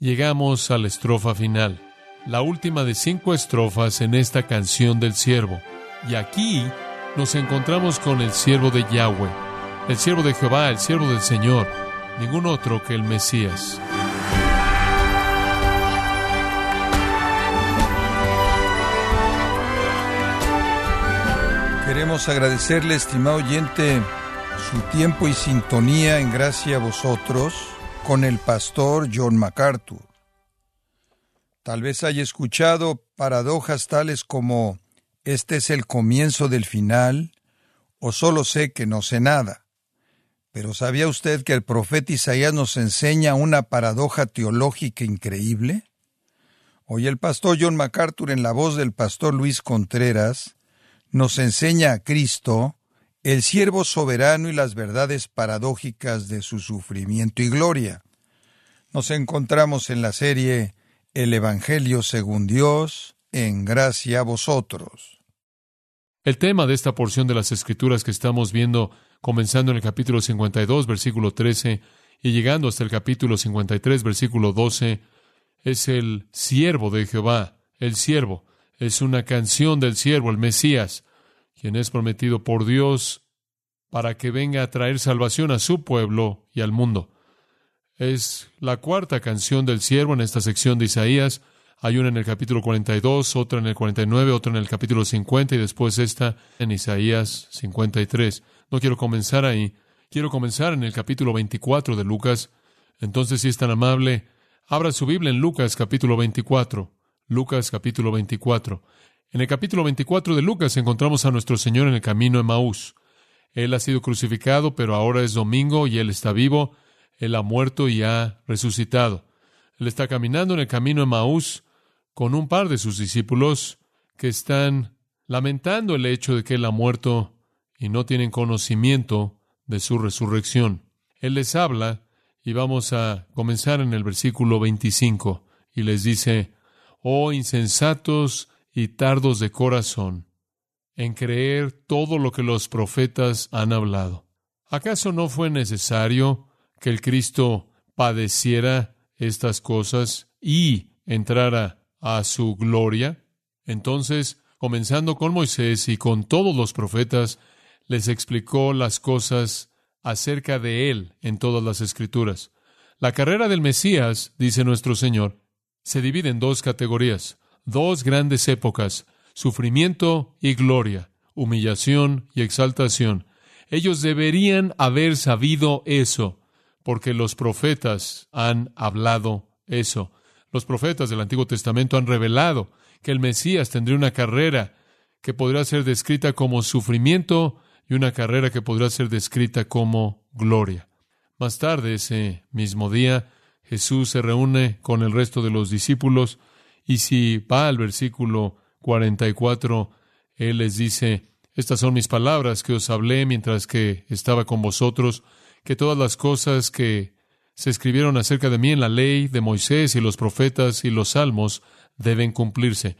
llegamos a la estrofa final, la última de cinco estrofas en esta canción del siervo. Y aquí nos encontramos con el siervo de Yahweh, el siervo de Jehová, el siervo del Señor, ningún otro que el Mesías. Queremos agradecerle, estimado oyente, su tiempo y sintonía en gracia a vosotros con el pastor John MacArthur. Tal vez haya escuchado paradojas tales como este es el comienzo del final o solo sé que no sé nada. Pero ¿sabía usted que el profeta Isaías nos enseña una paradoja teológica increíble? Hoy el pastor John MacArthur en la voz del pastor Luis Contreras nos enseña a Cristo, el siervo soberano y las verdades paradójicas de su sufrimiento y gloria. Nos encontramos en la serie El Evangelio según Dios, en gracia a vosotros. El tema de esta porción de las Escrituras que estamos viendo, comenzando en el capítulo 52, versículo 13, y llegando hasta el capítulo 53, versículo 12, es el siervo de Jehová, el siervo es una canción del siervo, el Mesías, quien es prometido por Dios para que venga a traer salvación a su pueblo y al mundo. Es la cuarta canción del siervo en esta sección de Isaías. Hay una en el capítulo 42, otra en el 49, otra en el capítulo 50 y después esta en Isaías 53. No quiero comenzar ahí. Quiero comenzar en el capítulo 24 de Lucas. Entonces, si es tan amable, abra su Biblia en Lucas capítulo 24. Lucas capítulo 24. En el capítulo 24 de Lucas encontramos a nuestro Señor en el camino de Maús. Él ha sido crucificado, pero ahora es domingo y Él está vivo. Él ha muerto y ha resucitado. Él está caminando en el camino de Maús con un par de sus discípulos que están lamentando el hecho de que Él ha muerto y no tienen conocimiento de su resurrección. Él les habla y vamos a comenzar en el versículo 25 y les dice, Oh insensatos y tardos de corazón en creer todo lo que los profetas han hablado. ¿Acaso no fue necesario que el Cristo padeciera estas cosas y entrara a su gloria? Entonces, comenzando con Moisés y con todos los profetas, les explicó las cosas acerca de él en todas las escrituras. La carrera del Mesías, dice nuestro Señor, se divide en dos categorías, dos grandes épocas, sufrimiento y gloria, humillación y exaltación. Ellos deberían haber sabido eso, porque los profetas han hablado eso. Los profetas del Antiguo Testamento han revelado que el Mesías tendría una carrera que podrá ser descrita como sufrimiento y una carrera que podrá ser descrita como gloria. Más tarde, ese mismo día, Jesús se reúne con el resto de los discípulos y si va al versículo 44, Él les dice, estas son mis palabras que os hablé mientras que estaba con vosotros, que todas las cosas que se escribieron acerca de mí en la ley de Moisés y los profetas y los salmos deben cumplirse.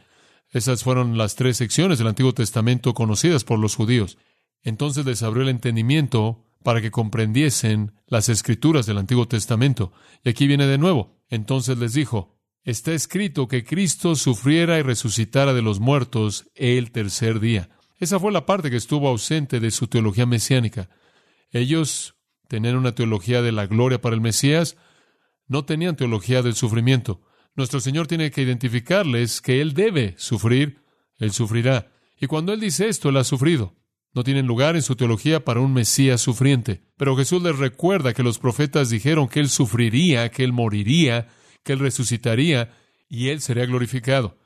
Esas fueron las tres secciones del Antiguo Testamento conocidas por los judíos. Entonces les abrió el entendimiento para que comprendiesen las escrituras del Antiguo Testamento. Y aquí viene de nuevo. Entonces les dijo, está escrito que Cristo sufriera y resucitara de los muertos el tercer día. Esa fue la parte que estuvo ausente de su teología mesiánica. Ellos tenían una teología de la gloria para el Mesías, no tenían teología del sufrimiento. Nuestro Señor tiene que identificarles que Él debe sufrir, Él sufrirá. Y cuando Él dice esto, Él ha sufrido. No tienen lugar en su teología para un Mesías sufriente. Pero Jesús les recuerda que los profetas dijeron que Él sufriría, que Él moriría, que Él resucitaría y Él sería glorificado.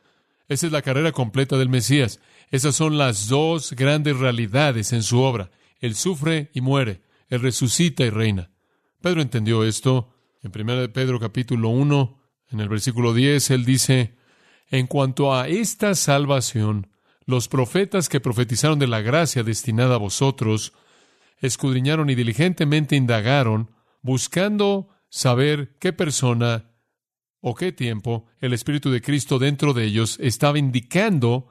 Esa es la carrera completa del Mesías. Esas son las dos grandes realidades en su obra. Él sufre y muere. Él resucita y reina. Pedro entendió esto. En 1 Pedro capítulo 1, en el versículo 10, él dice, en cuanto a esta salvación, los profetas que profetizaron de la gracia destinada a vosotros, escudriñaron y diligentemente indagaron, buscando saber qué persona o qué tiempo el Espíritu de Cristo dentro de ellos estaba indicando,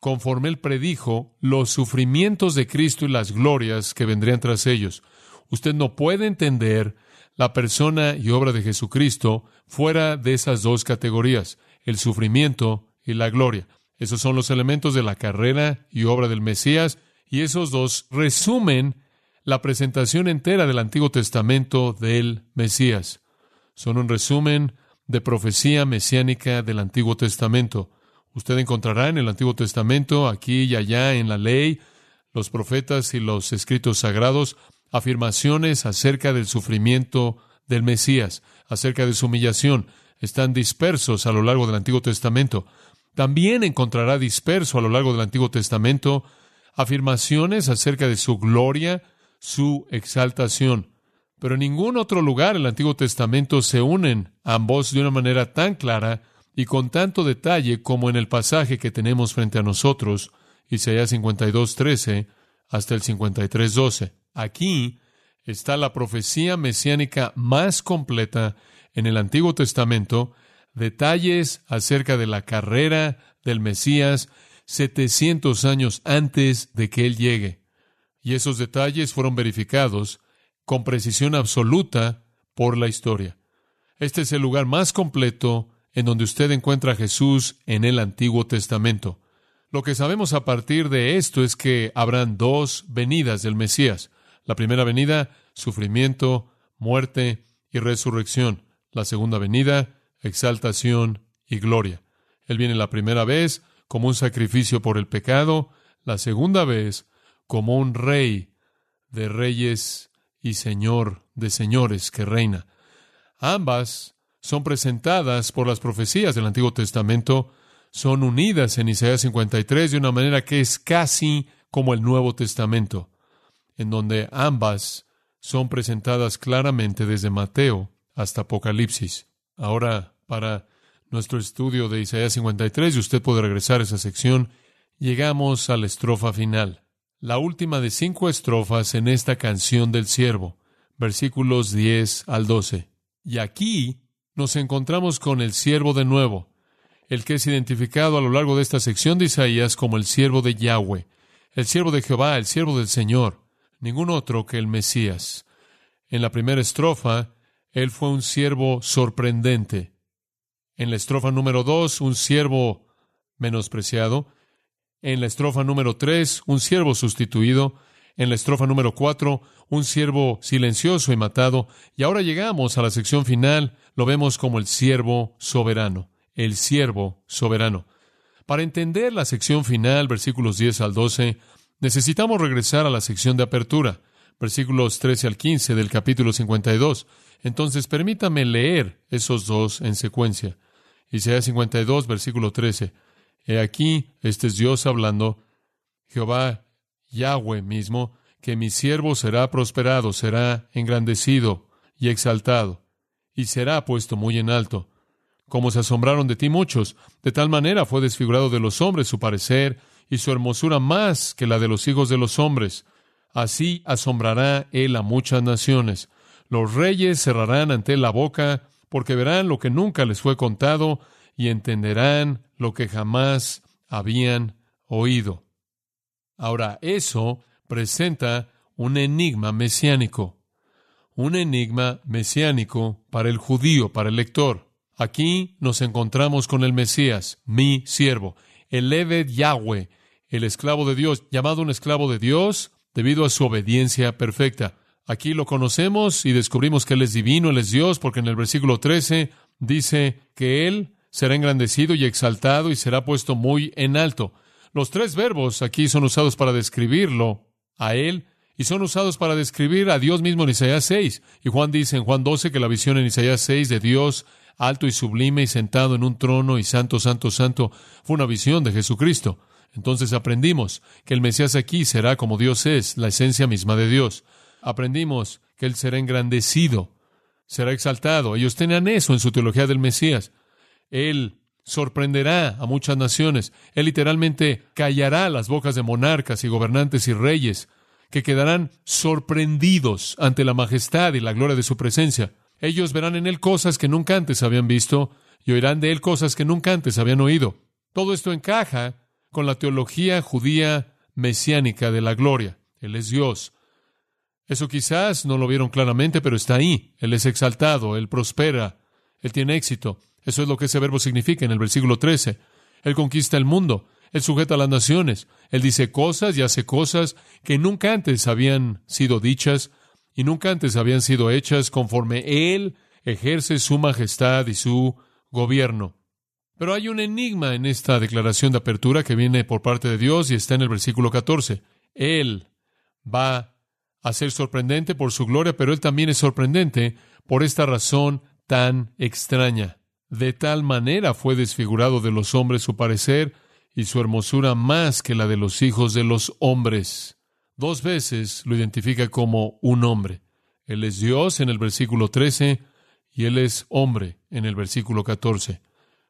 conforme él predijo, los sufrimientos de Cristo y las glorias que vendrían tras ellos. Usted no puede entender la persona y obra de Jesucristo fuera de esas dos categorías, el sufrimiento y la gloria. Esos son los elementos de la carrera y obra del Mesías, y esos dos resumen la presentación entera del Antiguo Testamento del Mesías. Son un resumen de profecía mesiánica del Antiguo Testamento. Usted encontrará en el Antiguo Testamento, aquí y allá en la ley, los profetas y los escritos sagrados, afirmaciones acerca del sufrimiento del Mesías, acerca de su humillación. Están dispersos a lo largo del Antiguo Testamento. También encontrará disperso a lo largo del Antiguo Testamento afirmaciones acerca de su gloria, su exaltación. Pero en ningún otro lugar el Antiguo Testamento se unen ambos de una manera tan clara y con tanto detalle como en el pasaje que tenemos frente a nosotros, Isaías 52.13 hasta el 53.12. Aquí está la profecía mesiánica más completa en el Antiguo Testamento, detalles acerca de la carrera del Mesías 700 años antes de que Él llegue. Y esos detalles fueron verificados con precisión absoluta por la historia. Este es el lugar más completo en donde usted encuentra a Jesús en el Antiguo Testamento. Lo que sabemos a partir de esto es que habrán dos venidas del Mesías. La primera venida, sufrimiento, muerte y resurrección. La segunda venida, exaltación y gloria. Él viene la primera vez como un sacrificio por el pecado, la segunda vez como un rey de reyes y señor de señores que reina. Ambas son presentadas por las profecías del Antiguo Testamento, son unidas en Isaías 53 de una manera que es casi como el Nuevo Testamento en donde ambas son presentadas claramente desde Mateo hasta Apocalipsis. Ahora, para nuestro estudio de Isaías 53, y usted puede regresar a esa sección, llegamos a la estrofa final, la última de cinco estrofas en esta canción del siervo, versículos 10 al 12. Y aquí nos encontramos con el siervo de nuevo, el que es identificado a lo largo de esta sección de Isaías como el siervo de Yahweh, el siervo de Jehová, el siervo del Señor ningún otro que el Mesías. En la primera estrofa, él fue un siervo sorprendente. En la estrofa número dos, un siervo menospreciado. En la estrofa número tres, un siervo sustituido. En la estrofa número cuatro, un siervo silencioso y matado. Y ahora llegamos a la sección final, lo vemos como el siervo soberano. El siervo soberano. Para entender la sección final, versículos 10 al 12, Necesitamos regresar a la sección de apertura, versículos 13 al 15 del capítulo 52. Entonces, permítame leer esos dos en secuencia. Isaías 52, versículo 13. He aquí, este es Dios hablando, Jehová Yahweh mismo, que mi siervo será prosperado, será engrandecido y exaltado, y será puesto muy en alto. Como se asombraron de ti muchos, de tal manera fue desfigurado de los hombres su parecer, y su hermosura más que la de los hijos de los hombres. Así asombrará él a muchas naciones. Los reyes cerrarán ante él la boca, porque verán lo que nunca les fue contado y entenderán lo que jamás habían oído. Ahora, eso presenta un enigma mesiánico, un enigma mesiánico para el judío, para el lector. Aquí nos encontramos con el Mesías, mi siervo, el Eved Yahweh, el esclavo de Dios, llamado un esclavo de Dios debido a su obediencia perfecta. Aquí lo conocemos y descubrimos que Él es divino, Él es Dios, porque en el versículo 13 dice que Él será engrandecido y exaltado y será puesto muy en alto. Los tres verbos aquí son usados para describirlo a Él y son usados para describir a Dios mismo en Isaías 6. Y Juan dice en Juan 12 que la visión en Isaías 6 de Dios alto y sublime y sentado en un trono y santo, santo, santo fue una visión de Jesucristo. Entonces aprendimos que el Mesías aquí será como Dios es, la esencia misma de Dios. Aprendimos que Él será engrandecido, será exaltado. Ellos tenían eso en su teología del Mesías. Él sorprenderá a muchas naciones. Él literalmente callará las bocas de monarcas y gobernantes y reyes, que quedarán sorprendidos ante la majestad y la gloria de su presencia. Ellos verán en Él cosas que nunca antes habían visto y oirán de Él cosas que nunca antes habían oído. Todo esto encaja con la teología judía mesiánica de la gloria. Él es Dios. Eso quizás no lo vieron claramente, pero está ahí. Él es exaltado, Él prospera, Él tiene éxito. Eso es lo que ese verbo significa en el versículo 13. Él conquista el mundo, Él sujeta a las naciones, Él dice cosas y hace cosas que nunca antes habían sido dichas y nunca antes habían sido hechas conforme Él ejerce su majestad y su gobierno. Pero hay un enigma en esta declaración de apertura que viene por parte de Dios y está en el versículo 14. Él va a ser sorprendente por su gloria, pero Él también es sorprendente por esta razón tan extraña. De tal manera fue desfigurado de los hombres su parecer y su hermosura más que la de los hijos de los hombres. Dos veces lo identifica como un hombre. Él es Dios en el versículo 13 y Él es hombre en el versículo 14.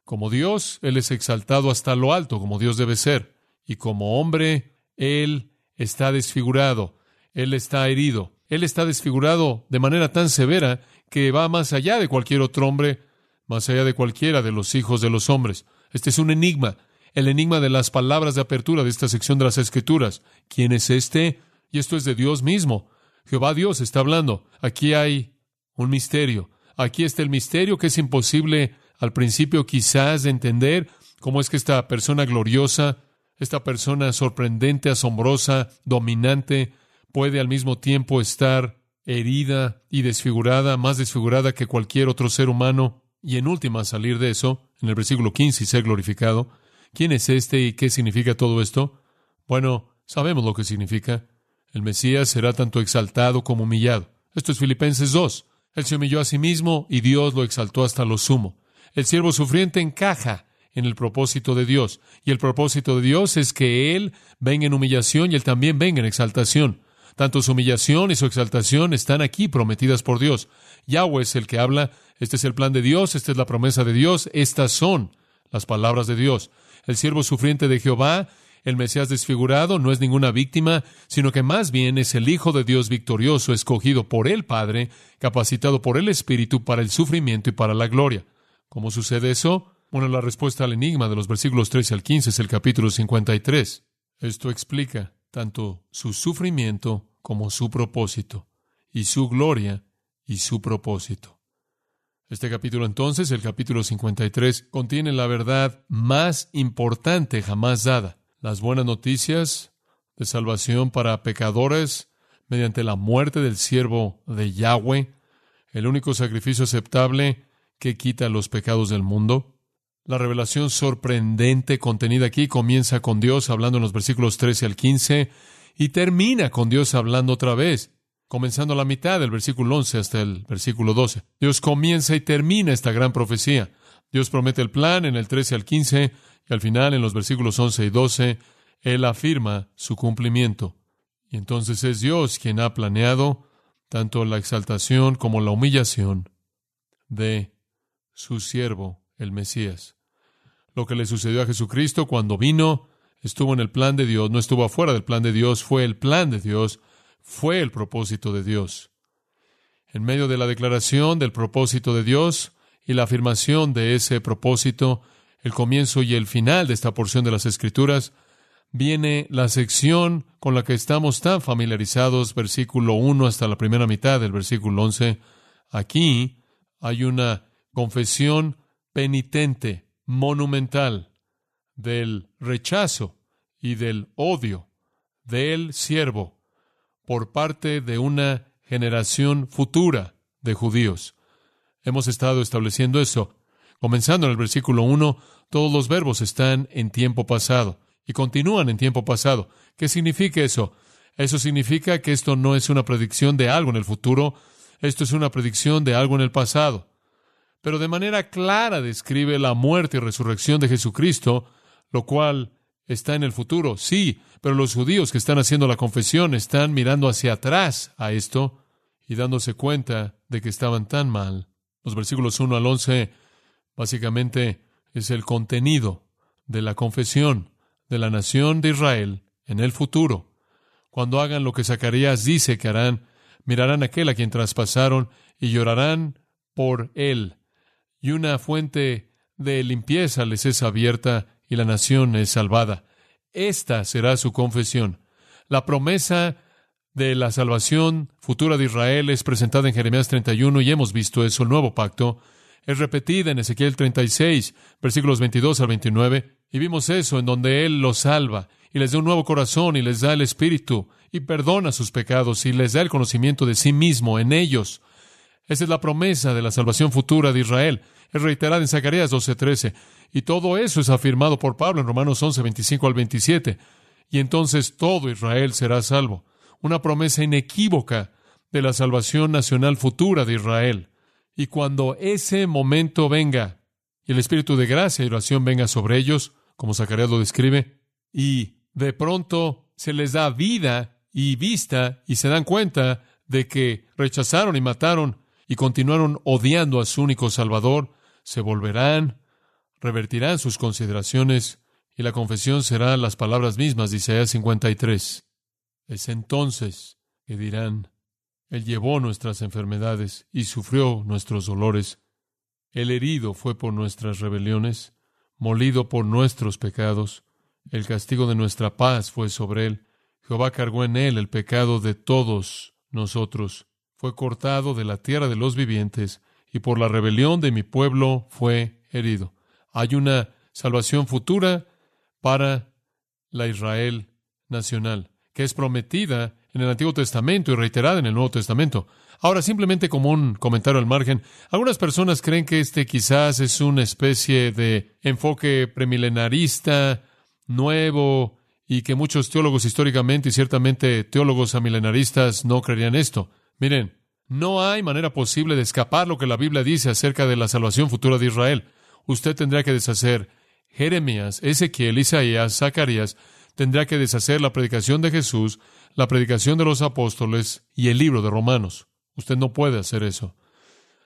Como Dios, Él es exaltado hasta lo alto, como Dios debe ser. Y como hombre, Él está desfigurado, Él está herido, Él está desfigurado de manera tan severa que va más allá de cualquier otro hombre, más allá de cualquiera de los hijos de los hombres. Este es un enigma, el enigma de las palabras de apertura de esta sección de las Escrituras. ¿Quién es este? Y esto es de Dios mismo. Jehová Dios está hablando. Aquí hay un misterio. Aquí está el misterio que es imposible al principio quizás de entender cómo es que esta persona gloriosa, esta persona sorprendente, asombrosa, dominante, puede al mismo tiempo estar herida y desfigurada, más desfigurada que cualquier otro ser humano, y en última salir de eso, en el versículo 15, y ser glorificado. ¿Quién es este y qué significa todo esto? Bueno, sabemos lo que significa. El Mesías será tanto exaltado como humillado. Esto es Filipenses 2. Él se humilló a sí mismo y Dios lo exaltó hasta lo sumo. El siervo sufriente encaja en el propósito de Dios. Y el propósito de Dios es que Él venga en humillación y Él también venga en exaltación. Tanto su humillación y su exaltación están aquí prometidas por Dios. Yahweh es el que habla. Este es el plan de Dios, esta es la promesa de Dios, estas son las palabras de Dios. El siervo sufriente de Jehová, el Mesías desfigurado, no es ninguna víctima, sino que más bien es el Hijo de Dios victorioso, escogido por el Padre, capacitado por el Espíritu para el sufrimiento y para la gloria. ¿Cómo sucede eso? Bueno, la respuesta al enigma de los versículos 13 al 15 es el capítulo 53. Esto explica tanto su sufrimiento como su propósito, y su gloria y su propósito. Este capítulo entonces, el capítulo 53, contiene la verdad más importante jamás dada, las buenas noticias de salvación para pecadores mediante la muerte del siervo de Yahweh, el único sacrificio aceptable que quita los pecados del mundo. La revelación sorprendente contenida aquí comienza con Dios hablando en los versículos 13 al 15 y termina con Dios hablando otra vez, comenzando a la mitad del versículo 11 hasta el versículo 12. Dios comienza y termina esta gran profecía. Dios promete el plan en el 13 al 15 y al final en los versículos 11 y 12 Él afirma su cumplimiento. Y entonces es Dios quien ha planeado tanto la exaltación como la humillación de su siervo, el Mesías. Lo que le sucedió a Jesucristo cuando vino estuvo en el plan de Dios, no estuvo afuera del plan de Dios, fue el plan de Dios, fue el propósito de Dios. En medio de la declaración del propósito de Dios y la afirmación de ese propósito, el comienzo y el final de esta porción de las Escrituras, viene la sección con la que estamos tan familiarizados, versículo 1 hasta la primera mitad del versículo 11. Aquí hay una confesión penitente, monumental, del rechazo y del odio del siervo por parte de una generación futura de judíos. Hemos estado estableciendo eso. Comenzando en el versículo 1, todos los verbos están en tiempo pasado y continúan en tiempo pasado. ¿Qué significa eso? Eso significa que esto no es una predicción de algo en el futuro, esto es una predicción de algo en el pasado pero de manera clara describe la muerte y resurrección de Jesucristo, lo cual está en el futuro. Sí, pero los judíos que están haciendo la confesión están mirando hacia atrás a esto y dándose cuenta de que estaban tan mal. Los versículos 1 al 11 básicamente es el contenido de la confesión de la nación de Israel en el futuro. Cuando hagan lo que Zacarías dice que harán, mirarán a aquel a quien traspasaron y llorarán por él y una fuente de limpieza les es abierta y la nación es salvada. Esta será su confesión. La promesa de la salvación futura de Israel es presentada en Jeremías 31 y hemos visto eso, el nuevo pacto. Es repetida en Ezequiel 36, versículos 22 al 29, y vimos eso en donde Él los salva y les da un nuevo corazón y les da el Espíritu y perdona sus pecados y les da el conocimiento de sí mismo en ellos. Esa es la promesa de la salvación futura de Israel. Es reiterada en Zacarías 12:13. Y todo eso es afirmado por Pablo en Romanos 11, 25 al 27. Y entonces todo Israel será salvo una promesa inequívoca de la salvación nacional futura de Israel. Y cuando ese momento venga y el espíritu de gracia y oración venga sobre ellos, como Zacarías lo describe, y de pronto se les da vida y vista y se dan cuenta de que rechazaron y mataron y continuaron odiando a su único Salvador, se volverán, revertirán sus consideraciones y la confesión será las palabras mismas de Isaías 53. Es entonces que dirán, Él llevó nuestras enfermedades y sufrió nuestros dolores. El herido fue por nuestras rebeliones, molido por nuestros pecados. El castigo de nuestra paz fue sobre Él. Jehová cargó en Él el pecado de todos nosotros. Fue cortado de la tierra de los vivientes, y por la rebelión de mi pueblo fue herido. Hay una salvación futura para la Israel nacional que es prometida en el Antiguo Testamento y reiterada en el Nuevo Testamento. Ahora, simplemente como un comentario al margen, algunas personas creen que este quizás es una especie de enfoque premilenarista, nuevo, y que muchos teólogos históricamente y ciertamente teólogos amilenaristas no creerían esto. Miren, no hay manera posible de escapar lo que la Biblia dice acerca de la salvación futura de Israel. Usted tendría que deshacer Jeremías, Ezequiel, Isaías, Zacarías, tendrá que deshacer la predicación de Jesús, la predicación de los apóstoles y el libro de Romanos. Usted no puede hacer eso.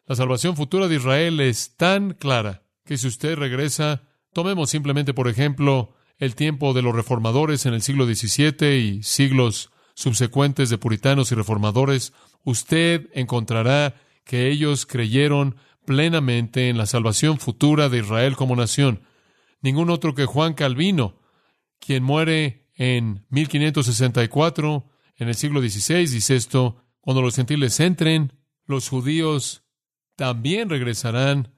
La salvación futura de Israel es tan clara que si usted regresa, tomemos simplemente por ejemplo el tiempo de los reformadores en el siglo XVII y siglos subsecuentes de puritanos y reformadores, usted encontrará que ellos creyeron plenamente en la salvación futura de Israel como nación. Ningún otro que Juan Calvino quien muere en 1564, en el siglo XVI, dice esto, cuando los gentiles entren, los judíos también regresarán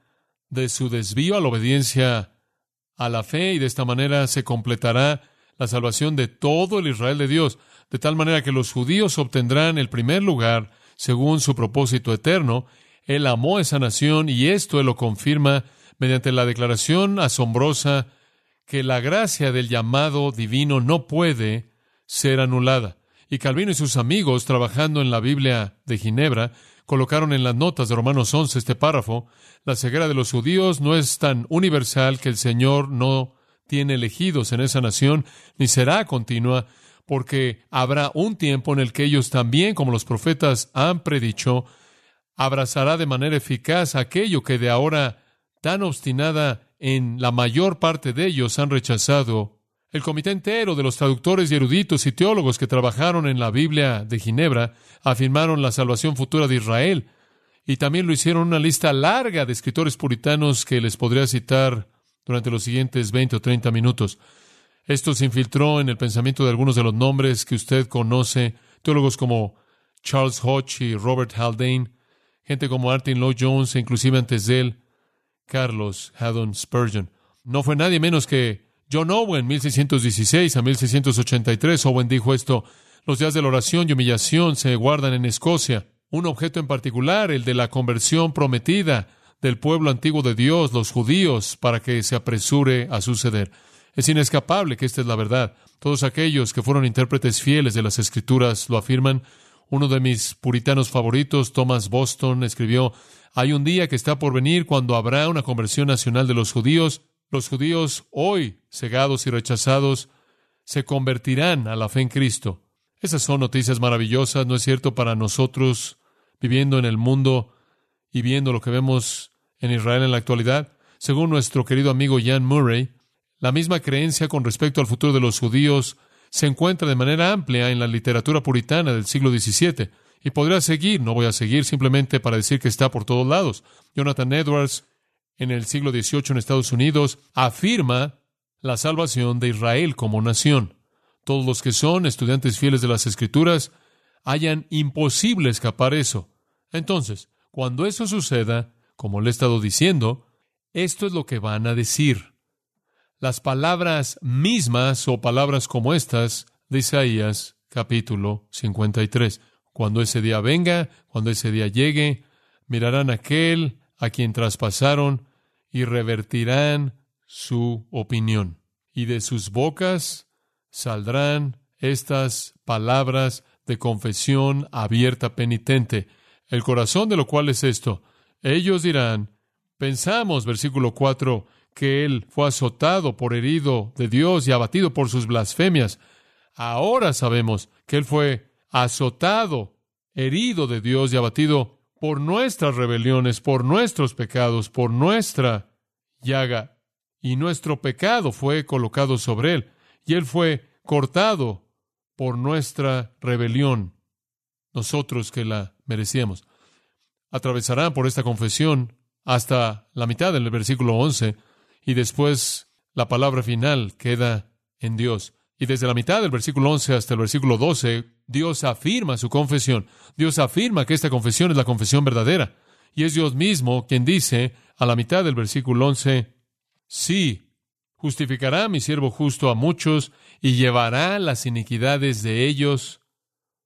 de su desvío a la obediencia a la fe y de esta manera se completará la salvación de todo el Israel de Dios, de tal manera que los judíos obtendrán el primer lugar según su propósito eterno. Él amó esa nación y esto él lo confirma mediante la declaración asombrosa que la gracia del llamado divino no puede ser anulada. Y Calvino y sus amigos, trabajando en la Biblia de Ginebra, colocaron en las notas de Romanos 11 este párrafo, la ceguera de los judíos no es tan universal que el Señor no tiene elegidos en esa nación, ni será continua, porque habrá un tiempo en el que ellos también, como los profetas han predicho, abrazará de manera eficaz aquello que de ahora tan obstinada en la mayor parte de ellos han rechazado. El comité entero de los traductores y eruditos y teólogos que trabajaron en la Biblia de Ginebra afirmaron la salvación futura de Israel y también lo hicieron una lista larga de escritores puritanos que les podría citar durante los siguientes 20 o 30 minutos. Esto se infiltró en el pensamiento de algunos de los nombres que usted conoce, teólogos como Charles Hodge y Robert Haldane, gente como Martin Lloyd Jones e inclusive antes de él, Carlos Haddon Spurgeon. No fue nadie menos que John Owen, 1616 a 1683. Owen dijo esto, los días de la oración y humillación se guardan en Escocia. Un objeto en particular, el de la conversión prometida del pueblo antiguo de Dios, los judíos, para que se apresure a suceder. Es inescapable que esta es la verdad. Todos aquellos que fueron intérpretes fieles de las Escrituras lo afirman. Uno de mis puritanos favoritos, Thomas Boston, escribió, hay un día que está por venir cuando habrá una conversión nacional de los judíos. Los judíos hoy, cegados y rechazados, se convertirán a la fe en Cristo. Esas son noticias maravillosas, ¿no es cierto?, para nosotros viviendo en el mundo y viendo lo que vemos en Israel en la actualidad. Según nuestro querido amigo Jan Murray, la misma creencia con respecto al futuro de los judíos se encuentra de manera amplia en la literatura puritana del siglo XVII. Y podría seguir, no voy a seguir simplemente para decir que está por todos lados. Jonathan Edwards, en el siglo XVIII en Estados Unidos, afirma la salvación de Israel como nación. Todos los que son estudiantes fieles de las Escrituras hayan imposible escapar eso. Entonces, cuando eso suceda, como le he estado diciendo, esto es lo que van a decir. Las palabras mismas o palabras como estas de Isaías capítulo 53. Cuando ese día venga, cuando ese día llegue, mirarán aquel a quien traspasaron y revertirán su opinión. Y de sus bocas saldrán estas palabras de confesión abierta penitente. El corazón de lo cual es esto. Ellos dirán, pensamos, versículo 4, que él fue azotado por herido de Dios y abatido por sus blasfemias. Ahora sabemos que él fue azotado, herido de Dios y abatido por nuestras rebeliones, por nuestros pecados, por nuestra llaga. Y nuestro pecado fue colocado sobre él, y él fue cortado por nuestra rebelión, nosotros que la merecíamos. Atravesarán por esta confesión hasta la mitad del versículo 11, y después la palabra final queda en Dios. Y desde la mitad del versículo 11 hasta el versículo 12, Dios afirma su confesión. Dios afirma que esta confesión es la confesión verdadera. Y es Dios mismo quien dice a la mitad del versículo 11, sí, justificará mi siervo justo a muchos y llevará las iniquidades de ellos,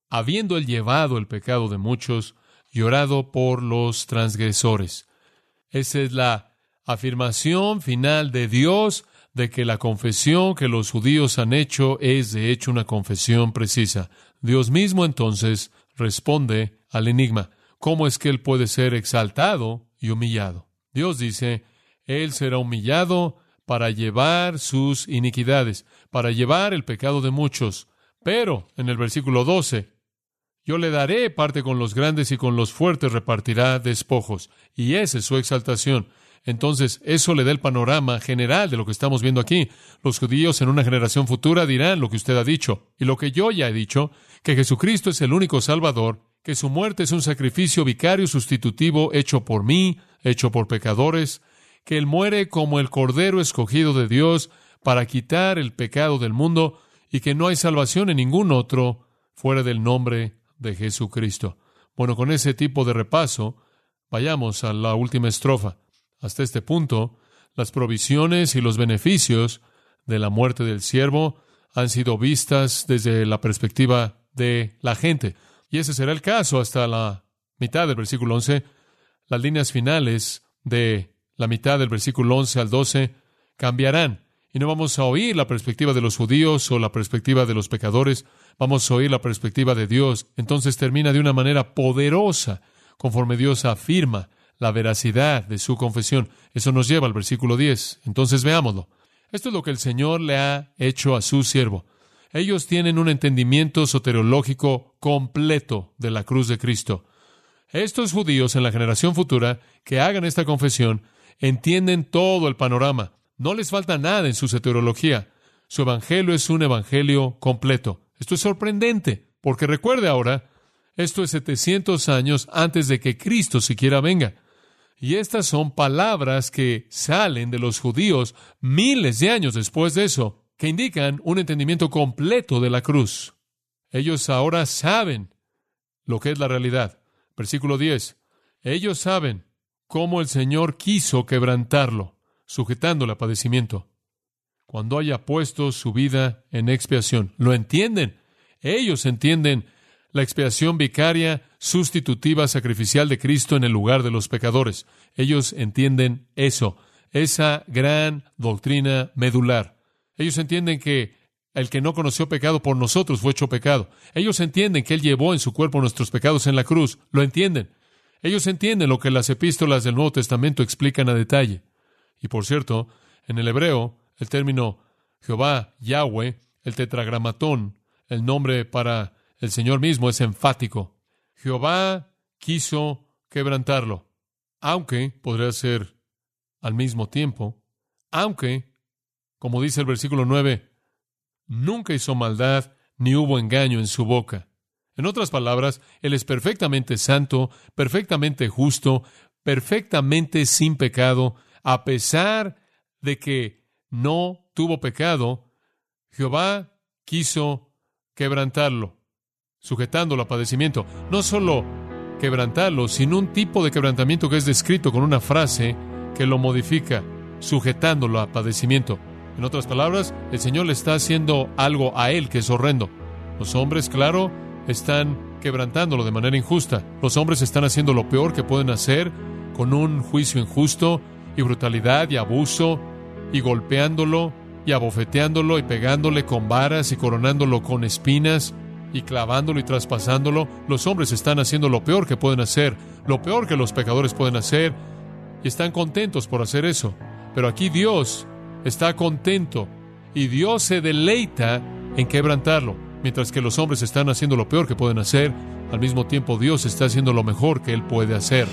habiendo él llevado el pecado de muchos, llorado por los transgresores. Esa es la afirmación final de Dios de que la confesión que los judíos han hecho es de hecho una confesión precisa. Dios mismo entonces responde al enigma. ¿Cómo es que Él puede ser exaltado y humillado? Dios dice, Él será humillado para llevar sus iniquidades, para llevar el pecado de muchos. Pero, en el versículo 12, yo le daré parte con los grandes y con los fuertes repartirá despojos. Y esa es su exaltación. Entonces, eso le da el panorama general de lo que estamos viendo aquí. Los judíos en una generación futura dirán lo que usted ha dicho y lo que yo ya he dicho, que Jesucristo es el único Salvador, que su muerte es un sacrificio vicario sustitutivo hecho por mí, hecho por pecadores, que Él muere como el Cordero escogido de Dios para quitar el pecado del mundo y que no hay salvación en ningún otro fuera del nombre de Jesucristo. Bueno, con ese tipo de repaso, vayamos a la última estrofa. Hasta este punto, las provisiones y los beneficios de la muerte del siervo han sido vistas desde la perspectiva de la gente. Y ese será el caso hasta la mitad del versículo 11. Las líneas finales de la mitad del versículo 11 al 12 cambiarán. Y no vamos a oír la perspectiva de los judíos o la perspectiva de los pecadores, vamos a oír la perspectiva de Dios. Entonces termina de una manera poderosa, conforme Dios afirma la veracidad de su confesión. Eso nos lleva al versículo 10. Entonces veámoslo. Esto es lo que el Señor le ha hecho a su siervo. Ellos tienen un entendimiento soteriológico completo de la cruz de Cristo. Estos judíos en la generación futura que hagan esta confesión entienden todo el panorama. No les falta nada en su soteriología. Su evangelio es un evangelio completo. Esto es sorprendente, porque recuerde ahora, esto es 700 años antes de que Cristo siquiera venga. Y estas son palabras que salen de los judíos miles de años después de eso, que indican un entendimiento completo de la cruz. Ellos ahora saben lo que es la realidad. Versículo 10. Ellos saben cómo el Señor quiso quebrantarlo, sujetándole a padecimiento. Cuando haya puesto su vida en expiación, lo entienden. Ellos entienden la expiación vicaria sustitutiva sacrificial de Cristo en el lugar de los pecadores. Ellos entienden eso, esa gran doctrina medular. Ellos entienden que el que no conoció pecado por nosotros fue hecho pecado. Ellos entienden que Él llevó en su cuerpo nuestros pecados en la cruz. Lo entienden. Ellos entienden lo que las epístolas del Nuevo Testamento explican a detalle. Y por cierto, en el hebreo, el término Jehová, Yahweh, el tetragramatón, el nombre para el Señor mismo es enfático. Jehová quiso quebrantarlo, aunque podría ser al mismo tiempo, aunque, como dice el versículo 9, nunca hizo maldad ni hubo engaño en su boca. En otras palabras, Él es perfectamente santo, perfectamente justo, perfectamente sin pecado, a pesar de que no tuvo pecado, Jehová quiso quebrantarlo. Sujetándolo a padecimiento. No solo quebrantarlo, sino un tipo de quebrantamiento que es descrito con una frase que lo modifica, sujetándolo a padecimiento. En otras palabras, el Señor le está haciendo algo a él que es horrendo. Los hombres, claro, están quebrantándolo de manera injusta. Los hombres están haciendo lo peor que pueden hacer con un juicio injusto y brutalidad y abuso y golpeándolo y abofeteándolo y pegándole con varas y coronándolo con espinas y clavándolo y traspasándolo. Los hombres están haciendo lo peor que pueden hacer, lo peor que los pecadores pueden hacer y están contentos por hacer eso. Pero aquí Dios está contento y Dios se deleita en quebrantarlo. Mientras que los hombres están haciendo lo peor que pueden hacer, al mismo tiempo Dios está haciendo lo mejor que Él puede hacer.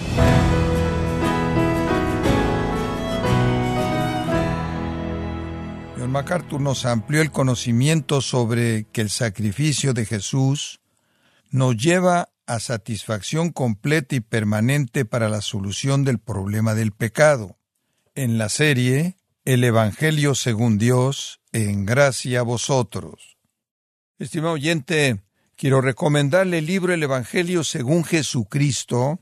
MacArthur nos amplió el conocimiento sobre que el sacrificio de Jesús nos lleva a satisfacción completa y permanente para la solución del problema del pecado. En la serie El Evangelio según Dios, en gracia a vosotros. Estimado oyente, quiero recomendarle el libro El Evangelio según Jesucristo,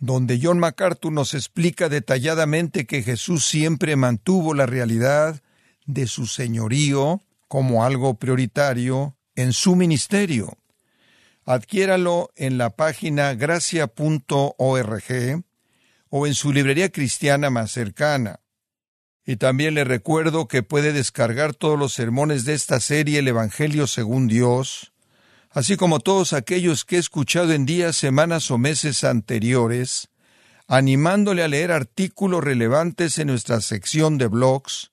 donde John MacArthur nos explica detalladamente que Jesús siempre mantuvo la realidad de su señorío como algo prioritario en su ministerio. Adquiéralo en la página gracia.org o en su librería cristiana más cercana. Y también le recuerdo que puede descargar todos los sermones de esta serie El Evangelio según Dios, así como todos aquellos que he escuchado en días, semanas o meses anteriores, animándole a leer artículos relevantes en nuestra sección de blogs,